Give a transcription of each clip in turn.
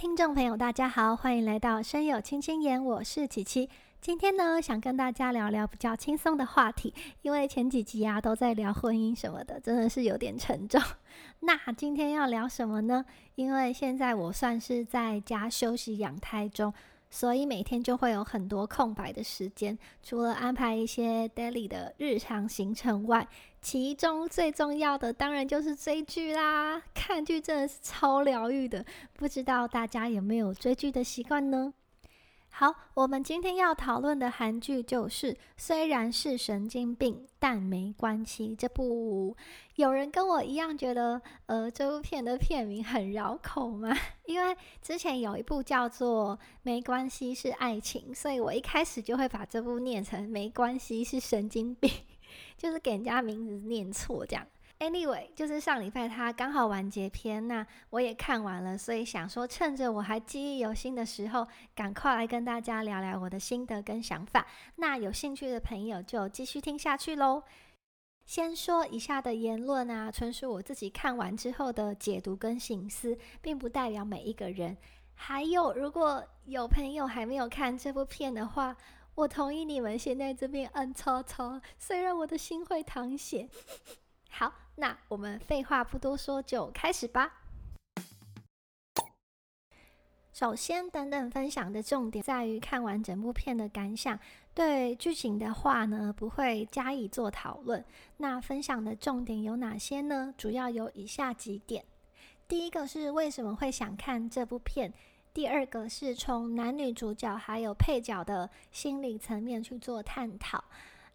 听众朋友，大家好，欢迎来到《声友轻轻言》，我是琪琪。今天呢，想跟大家聊聊比较轻松的话题，因为前几集啊都在聊婚姻什么的，真的是有点沉重。那今天要聊什么呢？因为现在我算是在家休息养胎中。所以每天就会有很多空白的时间，除了安排一些 daily 的日常行程外，其中最重要的当然就是追剧啦。看剧真的是超疗愈的，不知道大家有没有追剧的习惯呢？好，我们今天要讨论的韩剧就是虽然是神经病，但没关系。这部有人跟我一样觉得，呃，这部片的片名很绕口吗？因为之前有一部叫做《没关系是爱情》，所以我一开始就会把这部念成《没关系是神经病》，就是给人家名字念错这样。Anyway，就是上礼拜它刚好完结篇，那我也看完了，所以想说趁着我还记忆犹新的时候，赶快来跟大家聊聊我的心得跟想法。那有兴趣的朋友就继续听下去喽。先说以下的言论啊，纯属我自己看完之后的解读跟醒思，并不代表每一个人。还有，如果有朋友还没有看这部片的话，我同意你们先在这边按叉叉，虽然我的心会淌血。好。那我们废话不多说，就开始吧。首先，等等分享的重点在于看完整部片的感想。对剧情的话呢，不会加以做讨论。那分享的重点有哪些呢？主要有以下几点：第一个是为什么会想看这部片；第二个是从男女主角还有配角的心理层面去做探讨；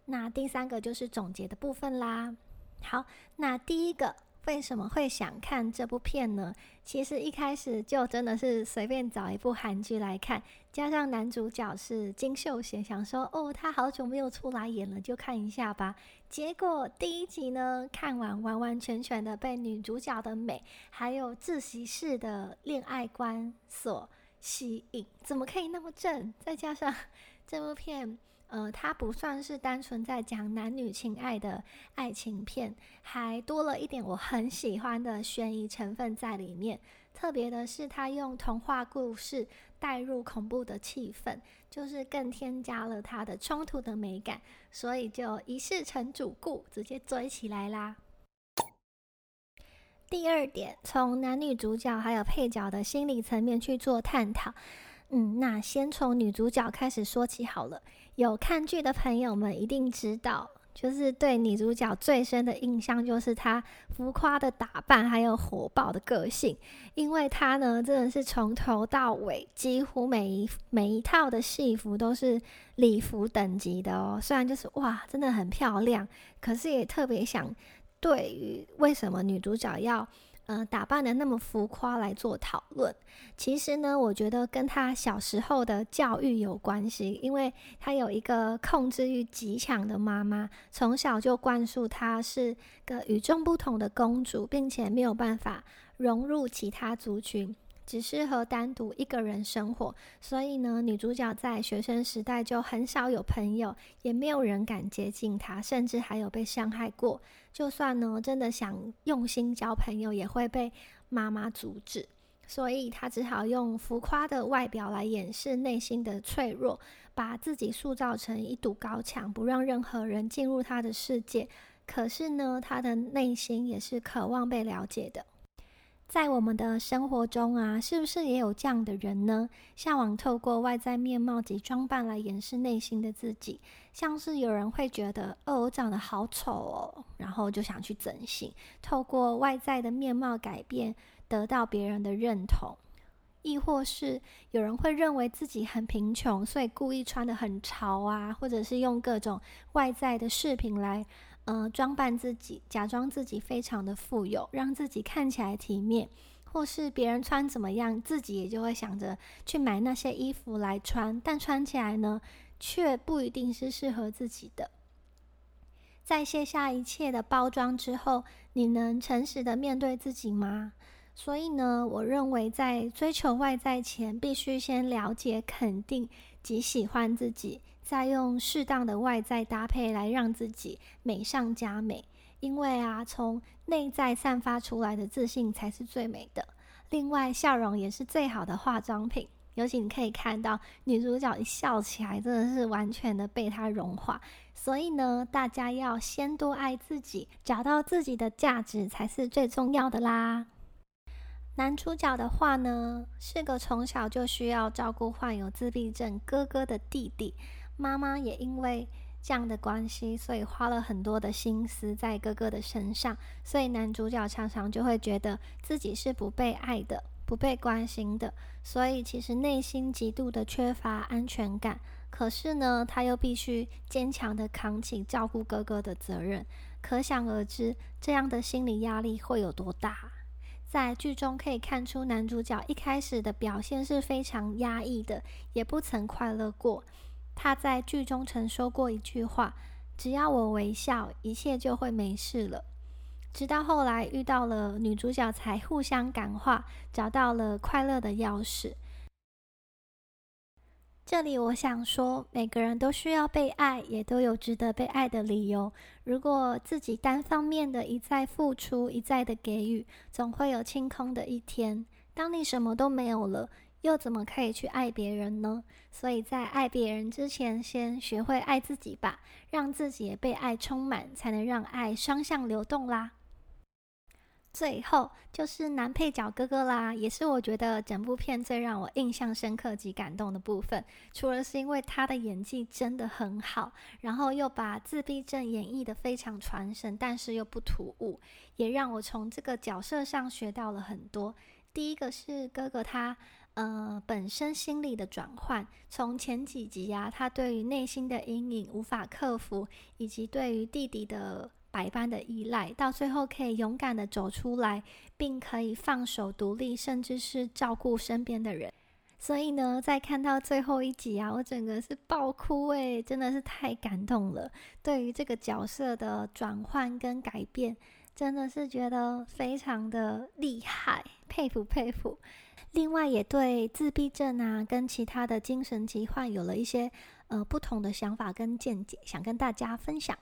那第三个就是总结的部分啦。好，那第一个为什么会想看这部片呢？其实一开始就真的是随便找一部韩剧来看，加上男主角是金秀贤，想说哦，他好久没有出来演了，就看一下吧。结果第一集呢，看完完完全全的被女主角的美，还有自习室的恋爱观所吸引，怎么可以那么正？再加上这部片。呃，它不算是单纯在讲男女情爱的爱情片，还多了一点我很喜欢的悬疑成分在里面。特别的是，它用童话故事带入恐怖的气氛，就是更添加了它的冲突的美感，所以就一视成主顾，直接追起来啦。第二点，从男女主角还有配角的心理层面去做探讨。嗯，那先从女主角开始说起好了。有看剧的朋友们一定知道，就是对女主角最深的印象就是她浮夸的打扮，还有火爆的个性。因为她呢，真的是从头到尾，几乎每一每一套的戏服都是礼服等级的哦。虽然就是哇，真的很漂亮，可是也特别想对于为什么女主角要。呃，打扮的那么浮夸来做讨论，其实呢，我觉得跟他小时候的教育有关系，因为他有一个控制欲极强的妈妈，从小就灌输他是个与众不同的公主，并且没有办法融入其他族群。只适合单独一个人生活，所以呢，女主角在学生时代就很少有朋友，也没有人敢接近她，甚至还有被伤害过。就算呢，真的想用心交朋友，也会被妈妈阻止。所以她只好用浮夸的外表来掩饰内心的脆弱，把自己塑造成一堵高墙，不让任何人进入她的世界。可是呢，她的内心也是渴望被了解的。在我们的生活中啊，是不是也有这样的人呢？向往透过外在面貌及装扮来掩饰内心的自己，像是有人会觉得，哦，我长得好丑哦，然后就想去整形，透过外在的面貌改变，得到别人的认同；亦或是有人会认为自己很贫穷，所以故意穿的很潮啊，或者是用各种外在的饰品来。呃，装扮自己，假装自己非常的富有，让自己看起来体面，或是别人穿怎么样，自己也就会想着去买那些衣服来穿，但穿起来呢，却不一定是适合自己的。在卸下一切的包装之后，你能诚实的面对自己吗？所以呢，我认为在追求外在前，必须先了解、肯定及喜欢自己。再用适当的外在搭配来让自己美上加美，因为啊，从内在散发出来的自信才是最美的。另外，笑容也是最好的化妆品。尤其你可以看到女主角一笑起来，真的是完全的被她融化。所以呢，大家要先多爱自己，找到自己的价值才是最重要的啦。男主角的话呢，是个从小就需要照顾患有自闭症哥哥的弟弟，妈妈也因为这样的关系，所以花了很多的心思在哥哥的身上，所以男主角常常就会觉得自己是不被爱的。不被关心的，所以其实内心极度的缺乏安全感。可是呢，他又必须坚强的扛起照顾哥哥的责任，可想而知，这样的心理压力会有多大。在剧中可以看出，男主角一开始的表现是非常压抑的，也不曾快乐过。他在剧中曾说过一句话：“只要我微笑，一切就会没事了。”直到后来遇到了女主角，才互相感化，找到了快乐的钥匙。这里我想说，每个人都需要被爱，也都有值得被爱的理由。如果自己单方面的一再付出，一再的给予，总会有清空的一天。当你什么都没有了，又怎么可以去爱别人呢？所以在爱别人之前，先学会爱自己吧，让自己也被爱充满，才能让爱双向流动啦。最后就是男配角哥哥啦，也是我觉得整部片最让我印象深刻及感动的部分。除了是因为他的演技真的很好，然后又把自闭症演绎的非常传神，但是又不突兀，也让我从这个角色上学到了很多。第一个是哥哥他呃本身心理的转换，从前几集啊，他对于内心的阴影无法克服，以及对于弟弟的。百般的依赖，到最后可以勇敢的走出来，并可以放手独立，甚至是照顾身边的人。所以呢，在看到最后一集啊，我整个是爆哭诶，真的是太感动了。对于这个角色的转换跟改变，真的是觉得非常的厉害，佩服佩服。另外，也对自闭症啊，跟其他的精神疾患有了一些呃不同的想法跟见解，想跟大家分享。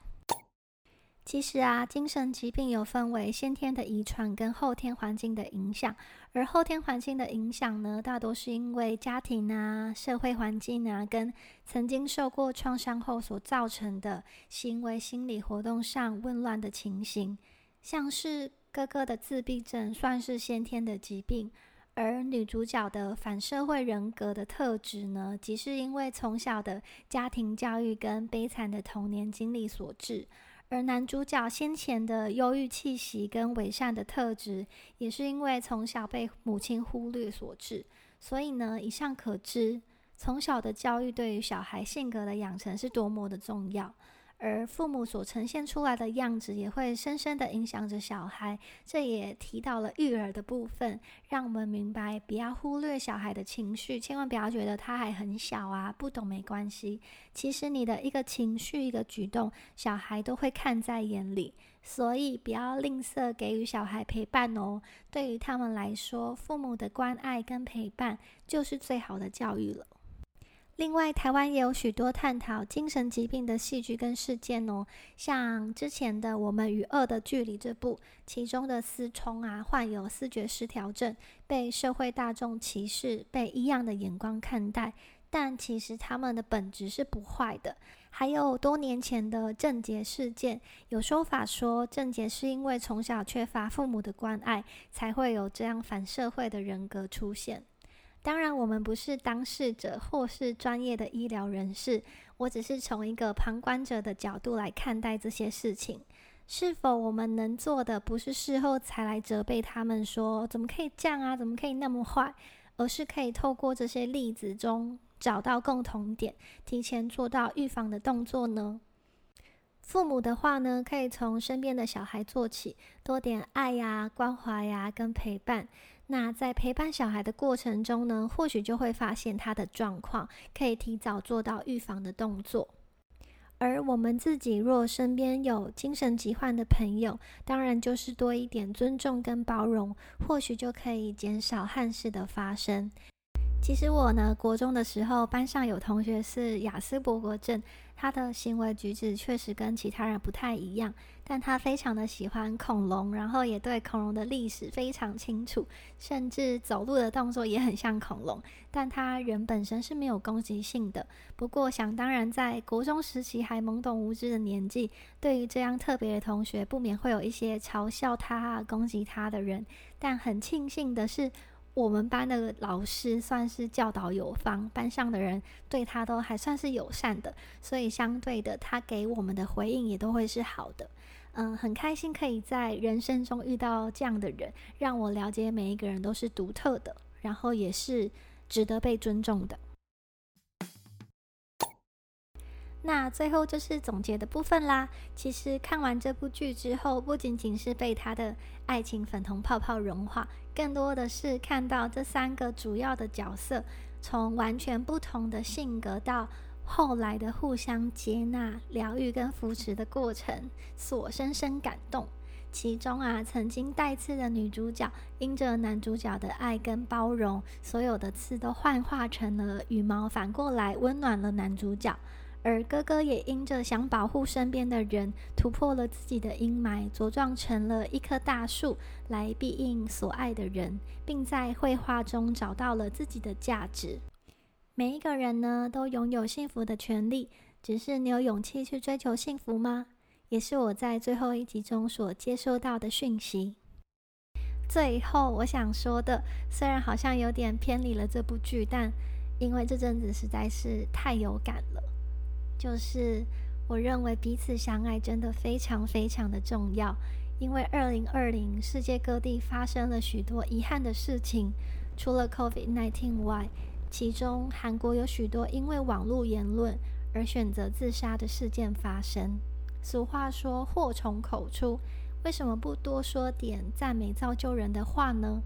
其实啊，精神疾病有分为先天的遗传跟后天环境的影响，而后天环境的影响呢，大多是因为家庭啊、社会环境啊，跟曾经受过创伤后所造成的行为、心理活动上紊乱的情形。像是哥哥的自闭症算是先天的疾病，而女主角的反社会人格的特质呢，即是因为从小的家庭教育跟悲惨的童年经历所致。而男主角先前的忧郁气息跟伪善的特质，也是因为从小被母亲忽略所致。所以呢，以上可知，从小的教育对于小孩性格的养成是多么的重要。而父母所呈现出来的样子也会深深的影响着小孩，这也提到了育儿的部分，让我们明白不要忽略小孩的情绪，千万不要觉得他还很小啊，不懂没关系。其实你的一个情绪、一个举动，小孩都会看在眼里，所以不要吝啬给予小孩陪伴哦。对于他们来说，父母的关爱跟陪伴就是最好的教育了。另外，台湾也有许多探讨精神疾病的戏剧跟事件哦，像之前的《我们与恶的距离》这部，其中的思聪啊，患有思觉失调症，被社会大众歧视，被异样的眼光看待，但其实他们的本质是不坏的。还有多年前的郑捷事件，有说法说郑捷是因为从小缺乏父母的关爱，才会有这样反社会的人格出现。当然，我们不是当事者或是专业的医疗人士，我只是从一个旁观者的角度来看待这些事情。是否我们能做的，不是事后才来责备他们说怎么可以这样啊，怎么可以那么坏，而是可以透过这些例子中找到共同点，提前做到预防的动作呢？父母的话呢，可以从身边的小孩做起，多点爱呀、关怀呀跟陪伴。那在陪伴小孩的过程中呢，或许就会发现他的状况，可以提早做到预防的动作。而我们自己若身边有精神疾患的朋友，当然就是多一点尊重跟包容，或许就可以减少憾事的发生。其实我呢，国中的时候，班上有同学是雅斯伯格症，他的行为举止确实跟其他人不太一样，但他非常的喜欢恐龙，然后也对恐龙的历史非常清楚，甚至走路的动作也很像恐龙。但他人本身是没有攻击性的。不过想当然，在国中时期还懵懂无知的年纪，对于这样特别的同学，不免会有一些嘲笑他、攻击他的人。但很庆幸的是。我们班的老师算是教导有方，班上的人对他都还算是友善的，所以相对的，他给我们的回应也都会是好的。嗯，很开心可以在人生中遇到这样的人，让我了解每一个人都是独特的，然后也是值得被尊重的。那最后就是总结的部分啦。其实看完这部剧之后，不仅仅是被他的爱情粉红泡泡融化，更多的是看到这三个主要的角色从完全不同的性格到后来的互相接纳、疗愈跟扶持的过程，所深深感动。其中啊，曾经带刺的女主角，因着男主角的爱跟包容，所有的刺都幻化成了羽毛，反过来温暖了男主角。而哥哥也因着想保护身边的人，突破了自己的阴霾，茁壮成了一棵大树，来庇应所爱的人，并在绘画中找到了自己的价值。每一个人呢，都拥有幸福的权利，只是你有勇气去追求幸福吗？也是我在最后一集中所接收到的讯息。最后，我想说的，虽然好像有点偏离了这部剧，但因为这阵子实在是太有感了。就是我认为彼此相爱真的非常非常的重要，因为二零二零世界各地发生了许多遗憾的事情，除了 COVID-19 外，其中韩国有许多因为网络言论而选择自杀的事件发生。俗话说祸从口出，为什么不多说点赞美造就人的话呢？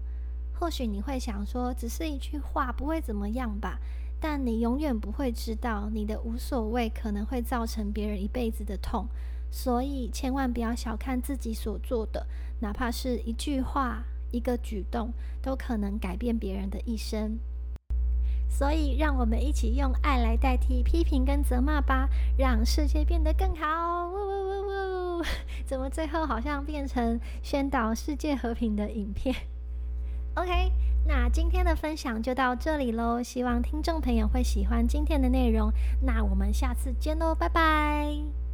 或许你会想说，只是一句话，不会怎么样吧？但你永远不会知道，你的无所谓可能会造成别人一辈子的痛，所以千万不要小看自己所做的，哪怕是一句话、一个举动，都可能改变别人的一生。所以，让我们一起用爱来代替批评跟责骂吧，让世界变得更好。呜呜呜呜！怎么最后好像变成宣导世界和平的影片？OK。那今天的分享就到这里喽，希望听众朋友会喜欢今天的内容。那我们下次见喽，拜拜。